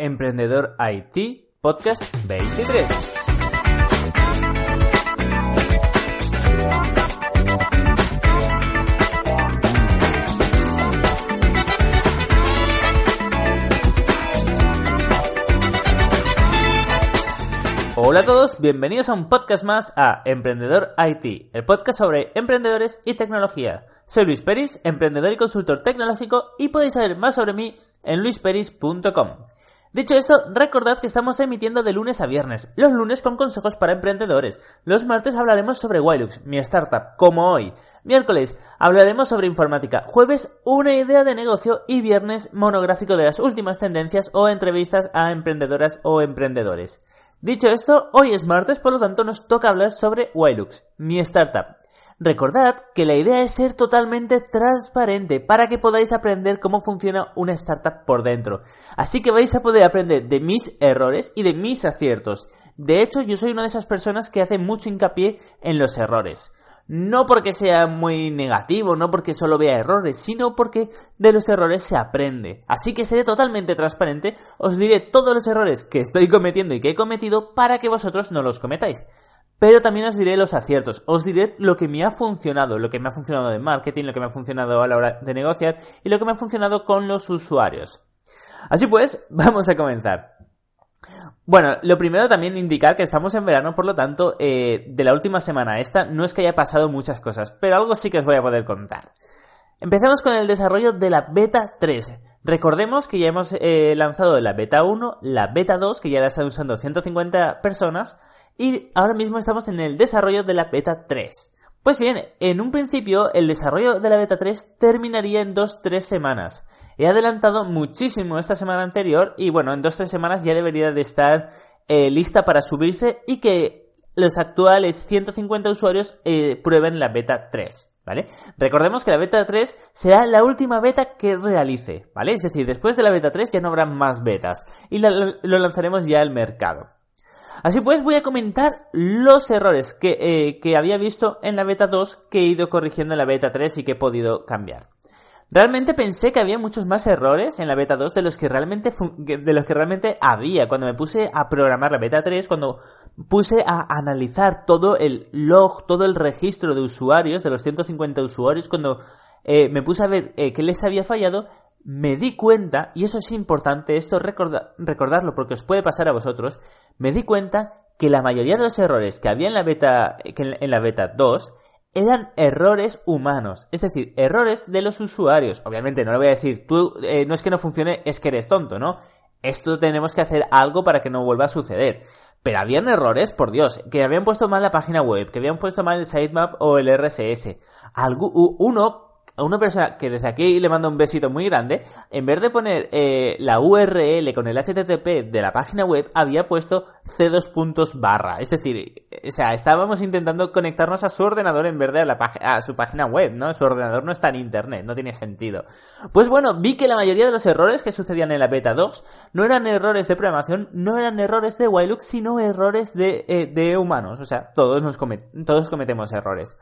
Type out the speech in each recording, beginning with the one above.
Emprendedor IT Podcast 23. Hola a todos, bienvenidos a un podcast más a Emprendedor IT, el podcast sobre emprendedores y tecnología. Soy Luis Peris, emprendedor y consultor tecnológico y podéis saber más sobre mí en luisperis.com. Dicho esto, recordad que estamos emitiendo de lunes a viernes, los lunes con consejos para emprendedores, los martes hablaremos sobre Wilux, mi startup, como hoy, miércoles hablaremos sobre informática, jueves una idea de negocio y viernes monográfico de las últimas tendencias o entrevistas a emprendedoras o emprendedores. Dicho esto, hoy es martes, por lo tanto nos toca hablar sobre Wilux, mi startup. Recordad que la idea es ser totalmente transparente para que podáis aprender cómo funciona una startup por dentro. Así que vais a poder aprender de mis errores y de mis aciertos. De hecho, yo soy una de esas personas que hace mucho hincapié en los errores. No porque sea muy negativo, no porque solo vea errores, sino porque de los errores se aprende. Así que seré totalmente transparente, os diré todos los errores que estoy cometiendo y que he cometido para que vosotros no los cometáis. Pero también os diré los aciertos, os diré lo que me ha funcionado, lo que me ha funcionado de marketing, lo que me ha funcionado a la hora de negociar y lo que me ha funcionado con los usuarios. Así pues, vamos a comenzar. Bueno, lo primero también indicar que estamos en verano, por lo tanto, eh, de la última semana esta no es que haya pasado muchas cosas, pero algo sí que os voy a poder contar. Empecemos con el desarrollo de la beta 3. Recordemos que ya hemos eh, lanzado la beta 1, la beta 2, que ya la están usando 150 personas, y ahora mismo estamos en el desarrollo de la beta 3. Pues bien, en un principio el desarrollo de la beta 3 terminaría en 2-3 semanas. He adelantado muchísimo esta semana anterior y bueno, en 2-3 semanas ya debería de estar eh, lista para subirse y que los actuales 150 usuarios eh, prueben la beta 3. ¿Vale? Recordemos que la beta 3 será la última beta que realice, ¿vale? Es decir, después de la beta 3 ya no habrá más betas y lo lanzaremos ya al mercado. Así pues, voy a comentar los errores que, eh, que había visto en la beta 2 que he ido corrigiendo en la beta 3 y que he podido cambiar. Realmente pensé que había muchos más errores en la beta 2 de los que realmente de los que realmente había. Cuando me puse a programar la beta 3, cuando puse a analizar todo el log, todo el registro de usuarios, de los 150 usuarios, cuando eh, me puse a ver eh, qué les había fallado, me di cuenta, y eso es importante, esto recordarlo porque os puede pasar a vosotros, me di cuenta que la mayoría de los errores que había en la beta, en la beta 2 eran errores humanos, es decir, errores de los usuarios. Obviamente no le voy a decir, tú eh, no es que no funcione, es que eres tonto, ¿no? Esto tenemos que hacer algo para que no vuelva a suceder. Pero habían errores, por Dios, que habían puesto mal la página web, que habían puesto mal el sitemap o el RSS. Algo, uno a una persona que desde aquí le manda un besito muy grande, en vez de poner eh, la URL con el HTTP de la página web, había puesto C2 puntos barra. Es decir, o sea, estábamos intentando conectarnos a su ordenador en vez de a, la a su página web, ¿no? Su ordenador no está en internet, no tiene sentido. Pues bueno, vi que la mayoría de los errores que sucedían en la beta 2 no eran errores de programación, no eran errores de Wilux, sino errores de, eh, de humanos. O sea, todos, nos todos cometemos errores.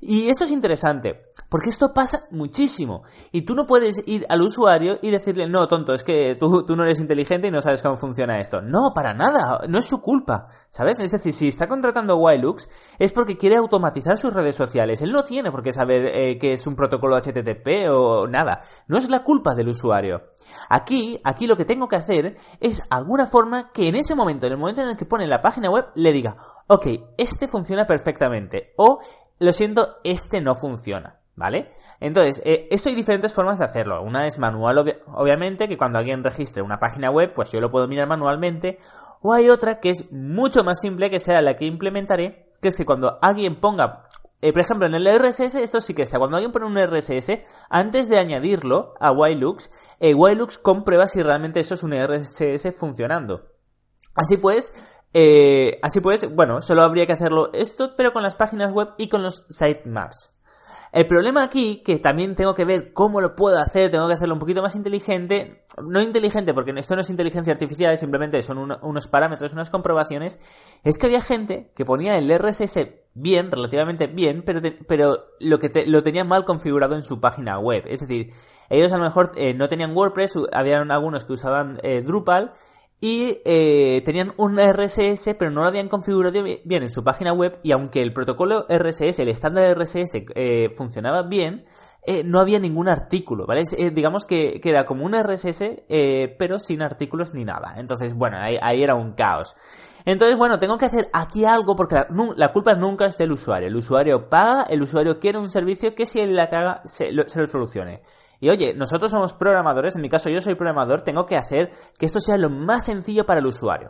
Y esto es interesante, porque esto pasa muchísimo. Y tú no puedes ir al usuario y decirle, no, tonto, es que tú, tú no eres inteligente y no sabes cómo funciona esto. No, para nada, no es su culpa, ¿sabes? Es decir, si está contratando Wilux es porque quiere automatizar sus redes sociales. Él no tiene por qué saber eh, que es un protocolo HTTP o nada. No es la culpa del usuario. Aquí, aquí lo que tengo que hacer es alguna forma que en ese momento, en el momento en el que pone la página web, le diga, ok, este funciona perfectamente. O lo siento, este no funciona. ¿Vale? Entonces, eh, esto hay diferentes formas de hacerlo. Una es manual, obviamente, que cuando alguien registre una página web, pues yo lo puedo mirar manualmente. O hay otra que es mucho más simple, que será la que implementaré, que es que cuando alguien ponga, eh, por ejemplo, en el RSS, esto sí que sea, cuando alguien pone un RSS, antes de añadirlo a Ylux, eh, Ylux comprueba si realmente eso es un RSS funcionando. Así pues, eh, así pues, bueno, solo habría que hacerlo esto, pero con las páginas web y con los sitemaps. El problema aquí, que también tengo que ver cómo lo puedo hacer, tengo que hacerlo un poquito más inteligente, no inteligente porque esto no es inteligencia artificial, simplemente son unos parámetros, unas comprobaciones, es que había gente que ponía el RSS bien, relativamente bien, pero, pero lo que lo tenían mal configurado en su página web. Es decir, ellos a lo mejor eh, no tenían WordPress, habían algunos que usaban eh, Drupal, y eh, tenían un RSS pero no lo habían configurado bien en su página web y aunque el protocolo RSS, el estándar RSS eh, funcionaba bien, eh, no había ningún artículo, ¿vale? digamos que, era como un RSS pero sin artículos ni nada. Entonces, bueno, ahí, era un caos. Entonces, bueno, tengo que hacer aquí algo porque la, culpa nunca es del usuario. El usuario paga, el usuario quiere un servicio que si él la caga se lo solucione. Y oye, nosotros somos programadores, en mi caso yo soy programador, tengo que hacer que esto sea lo más sencillo para el usuario.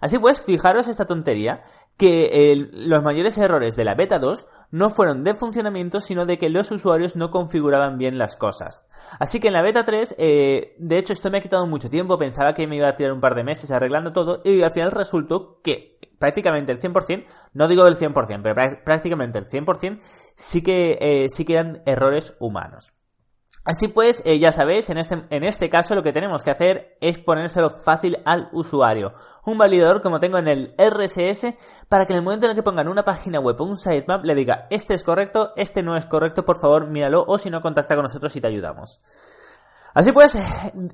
Así pues, fijaros esta tontería, que los mayores errores de la beta 2 no fueron de funcionamiento, sino de que los usuarios no configuraban bien las cosas. Así que en la beta 3, eh, de hecho esto me ha quitado mucho tiempo, pensaba que me iba a tirar un par de meses arreglando todo, y al final resultó que prácticamente el 100%, no digo el 100%, pero prácticamente el 100% sí que, eh, sí que eran errores humanos. Así pues, eh, ya sabéis, en este, en este caso lo que tenemos que hacer es ponérselo fácil al usuario. Un validador como tengo en el RSS para que en el momento en el que pongan una página web o un sitemap le diga este es correcto, este no es correcto, por favor míralo o si no contacta con nosotros y te ayudamos. Así pues,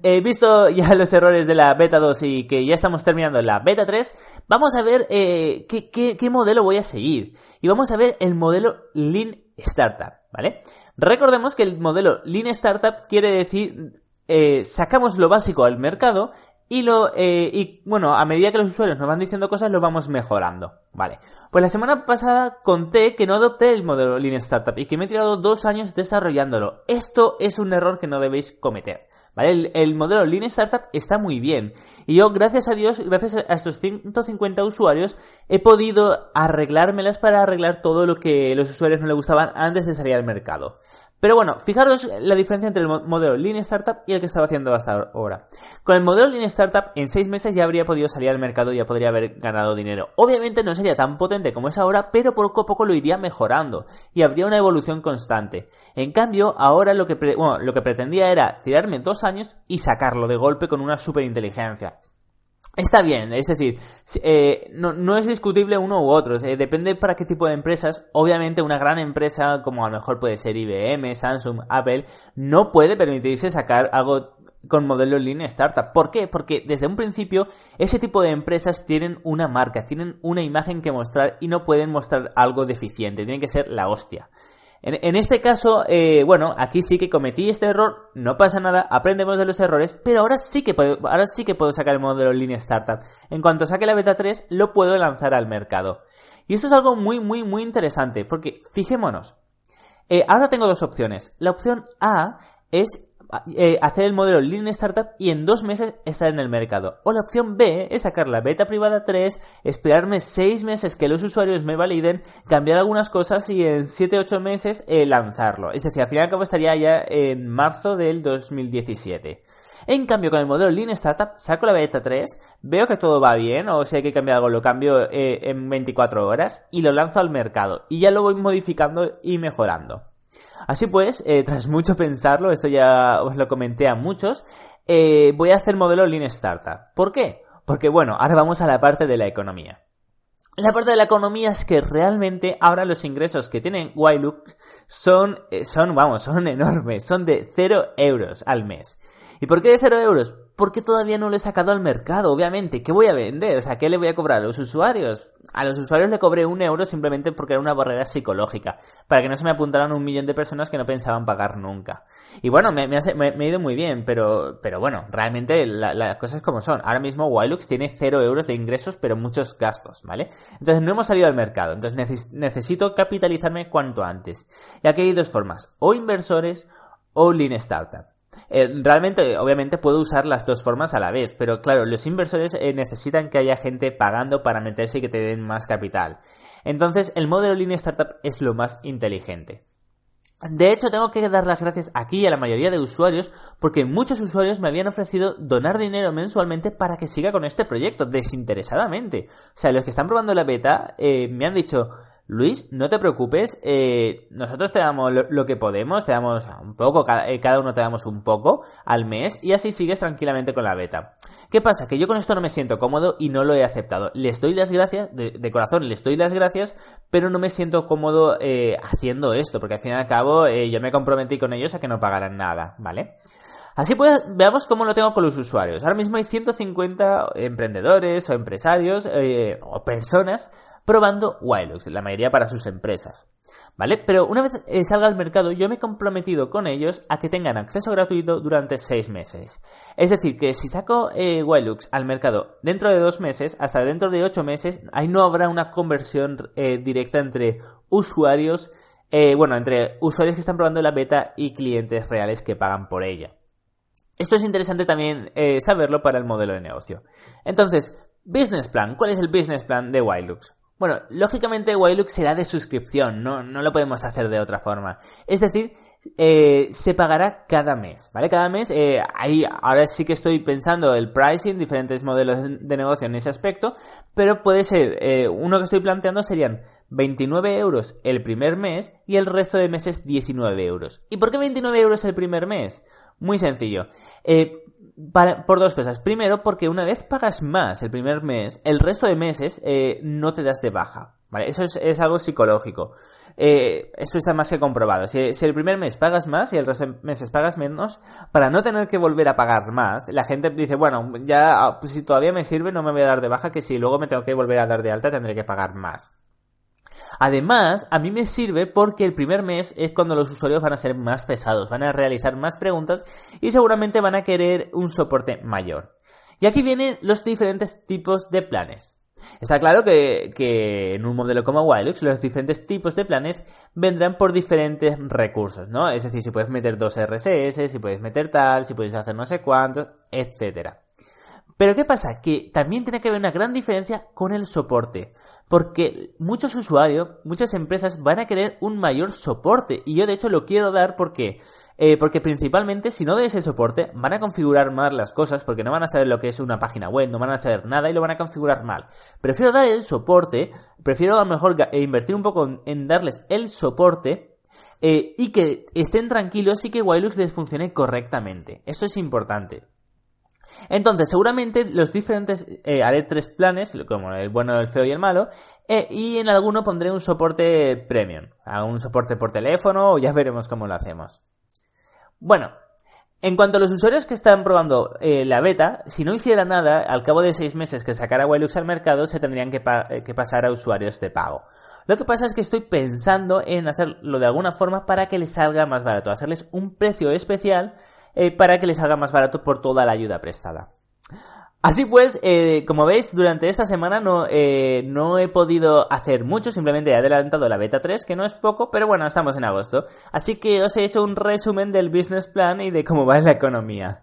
he visto ya los errores de la beta 2 y que ya estamos terminando la beta 3, vamos a ver eh, qué modelo voy a seguir. Y vamos a ver el modelo Lean Startup, ¿vale? Recordemos que el modelo Lean Startup quiere decir eh, sacamos lo básico al mercado y lo eh, y bueno a medida que los usuarios nos van diciendo cosas lo vamos mejorando vale pues la semana pasada conté que no adopté el modelo Lean Startup y que me he tirado dos años desarrollándolo. Esto es un error que no debéis cometer ¿Vale? El, modelo Lean Startup está muy bien. Y yo, gracias a Dios, gracias a estos 150 usuarios, he podido arreglármelas para arreglar todo lo que los usuarios no le gustaban antes de salir al mercado. Pero bueno, fijaros la diferencia entre el modelo Lean Startup y el que estaba haciendo hasta ahora. Con el modelo Lean Startup, en 6 meses ya habría podido salir al mercado y ya podría haber ganado dinero. Obviamente no sería tan potente como es ahora, pero poco a poco lo iría mejorando y habría una evolución constante. En cambio, ahora lo que, lo que pretendía era tirarme dos años y sacarlo de golpe con una super inteligencia. Está bien, es decir, eh, no, es discutible uno u otro, depende para qué tipo de empresas. Obviamente una gran empresa como a lo mejor puede ser IBM, Samsung, Apple, no puede permitirse sacar algo con modelo Lean Startup. ¿Por qué? Porque desde un principio ese tipo de empresas tienen una marca, tienen una imagen que mostrar y no pueden mostrar algo deficiente, tienen que ser la hostia. En, este caso, eh, bueno, aquí sí que cometí este error, no pasa nada, aprendemos de los errores, pero ahora sí que ahora sí que puedo sacar el modelo línea startup. En cuanto saque la beta 3, lo puedo lanzar al mercado. Y esto es algo muy, muy, muy interesante, porque fijémonos. Eh, ahora tengo dos opciones. La opción A es eh, hacer el modelo Lean Startup y en dos meses estar en el mercado. O la opción B es sacar la beta privada 3, esperarme seis meses que los usuarios me validen, cambiar algunas cosas y en 7-8 meses eh, lanzarlo. Es decir, al final cabo estaría ya en marzo del 2017. En cambio, con el modelo Lean Startup, saco la beta 3, veo que todo va bien, o si hay que cambiar algo, lo cambio eh, en 24 horas y lo lanzo al mercado. Y ya lo voy modificando y mejorando. Así pues, eh, tras mucho pensarlo, esto ya os lo comenté a muchos, eh, voy a hacer modelo Lean Startup. ¿Por qué? Porque bueno, ahora vamos a la parte de la economía. La parte de la economía es que realmente ahora los ingresos que tienen Wilook son, eh, son, vamos, son enormes, son de 0 euros al mes. ¿Y por qué de 0 euros? Porque todavía no lo he sacado al mercado, obviamente. ¿Qué voy a vender? O sea, ¿qué le voy a cobrar a los usuarios? A los usuarios le cobré un euro simplemente porque era una barrera psicológica. Para que no se me apuntaran un millón de personas que no pensaban pagar nunca. Y bueno, me, ha ido muy bien, pero, pero bueno, realmente las cosas como son. Ahora mismo Wilux tiene 0 euros de ingresos, pero muchos gastos, ¿vale? Entonces no hemos salido al mercado. Entonces necesito capitalizarme cuanto antes. Y aquí hay dos formas. O inversores o lean startup. Eh, realmente, obviamente, puedo usar las dos formas a la vez, pero claro, los inversores eh, necesitan que haya gente pagando para meterse y que te den más capital. Entonces, el modelo Lean Startup es lo más inteligente. De hecho, tengo que dar las gracias aquí a la mayoría de usuarios porque muchos usuarios me habían ofrecido donar dinero mensualmente para que siga con este proyecto desinteresadamente. O sea, los que están probando la beta eh, me han dicho, Luis, no te preocupes, eh, nosotros te damos lo, que podemos, te damos un poco, eh, cada, uno te damos un poco al mes y así sigues tranquilamente con la beta. ¿Qué pasa? Que yo con esto no me siento cómodo y no lo he aceptado. Les doy las gracias, de, corazón les doy las gracias, pero no me siento cómodo eh, haciendo esto, porque al fin y al cabo yo me comprometí con ellos a que no pagaran nada, ¿vale? Así pues, veamos cómo lo tengo con los usuarios. Ahora mismo hay 150 emprendedores o empresarios eh, o personas probando Wilux, la mayoría para sus empresas. ¿Vale? Pero una vez eh, salga al mercado, yo me he comprometido con ellos a que tengan acceso gratuito durante 6 meses. Es decir, que si saco eh, Wilux al mercado dentro de 2 meses, hasta dentro de 8 meses, ahí no habrá una conversión eh, directa entre usuarios, bueno, entre usuarios que están probando la beta y clientes reales que pagan por ella. Esto es interesante también eh, saberlo para el modelo de negocio. Entonces, business plan. ¿Cuál es el business plan de Wilux? Bueno, lógicamente Wilux será de suscripción, no, no lo podemos hacer de otra forma. Es decir, eh, se pagará cada mes, ¿vale? Cada mes, eh, ahí ahora sí que estoy pensando el pricing, diferentes modelos de negocio en ese aspecto, pero puede ser, eh, uno que estoy planteando serían 29 euros el primer mes y el resto de meses 19 euros. ¿Y por qué 29 euros el primer mes? Muy sencillo. Por dos cosas. Primero, porque una vez pagas más el primer mes, el resto de meses eh, no te das de baja. ¿Vale? Eso es, algo psicológico. Eh, esto está más que comprobado. Si, el primer mes pagas más y el resto de meses pagas menos, para no tener que volver a pagar más, la gente dice, bueno, ya ah, pues si todavía me sirve no me voy a dar de baja, que si luego me tengo que volver a dar de alta tendré que pagar más. Además, a mí me sirve porque el primer mes es cuando los usuarios van a ser más pesados, van a realizar más preguntas y seguramente van a querer un soporte mayor. Y aquí vienen los diferentes tipos de planes. Está claro que, en un modelo como Wilux los diferentes tipos de planes vendrán por diferentes recursos, ¿no? Es decir, si puedes meter dos RSS, si puedes meter tal, si puedes hacer no sé cuánto, etcétera. Pero ¿qué pasa? Que también tiene que haber una gran diferencia con el soporte. Porque muchos usuarios, muchas empresas van a querer un mayor soporte. Y yo de hecho lo quiero dar porque... Eh, porque principalmente si no doy ese soporte van a configurar mal las cosas porque no van a saber lo que es una página web, no van a saber nada y lo van a configurar mal. Prefiero dar el soporte, prefiero a lo mejor invertir un poco en darles el soporte eh, y que estén tranquilos y que Wilux les funcione correctamente. Esto es importante. Entonces, seguramente los diferentes, eh, haré tres planes, como el bueno, el feo y el malo, eh, y en alguno pondré un soporte premium, un soporte por teléfono, o ya veremos cómo lo hacemos. Bueno, en cuanto a los usuarios que están probando eh, la beta, si no hiciera nada, al cabo de seis meses que sacara Wilux al mercado, se tendrían que, que, pasar a usuarios de pago. Lo que pasa es que estoy pensando en hacerlo de alguna forma para que les salga más barato, hacerles un precio especial eh, para que les salga más barato por toda la ayuda prestada. Así pues, eh, como veis, durante esta semana no, eh, no he podido hacer mucho, simplemente he adelantado la beta 3, que no es poco, pero bueno, estamos en agosto. Así que os he hecho un resumen del business plan y de cómo va la economía.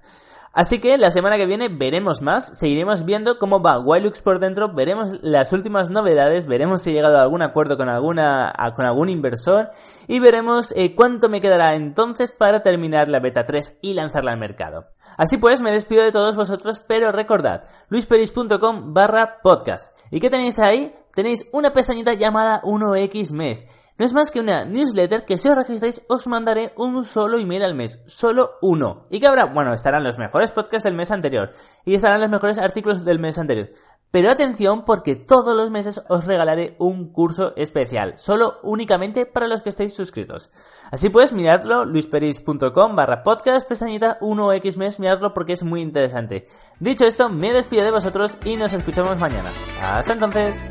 Así que la semana que viene veremos más, seguiremos viendo cómo va Wilux por dentro, veremos las últimas novedades, veremos si he llegado a algún acuerdo con alguna con algún inversor y veremos eh, cuánto me quedará entonces para terminar la beta 3 y lanzarla al mercado. Así pues, me despido de todos vosotros, pero recordad, luisperis.com barra podcast. ¿Y qué tenéis ahí? Tenéis una pestañita llamada 1X mes no es más que una newsletter que si os registráis os mandaré un solo email al mes, solo uno. Y que habrá, bueno, estarán los mejores podcasts del mes anterior y estarán los mejores artículos del mes anterior. Pero atención porque todos los meses os regalaré un curso especial, solo únicamente para los que estéis suscritos. Así pues, miradlo, luisperis.com barra podcast, pestañita 1x mes, miradlo porque es muy interesante. Dicho esto, me despido de vosotros y nos escuchamos mañana. Hasta entonces.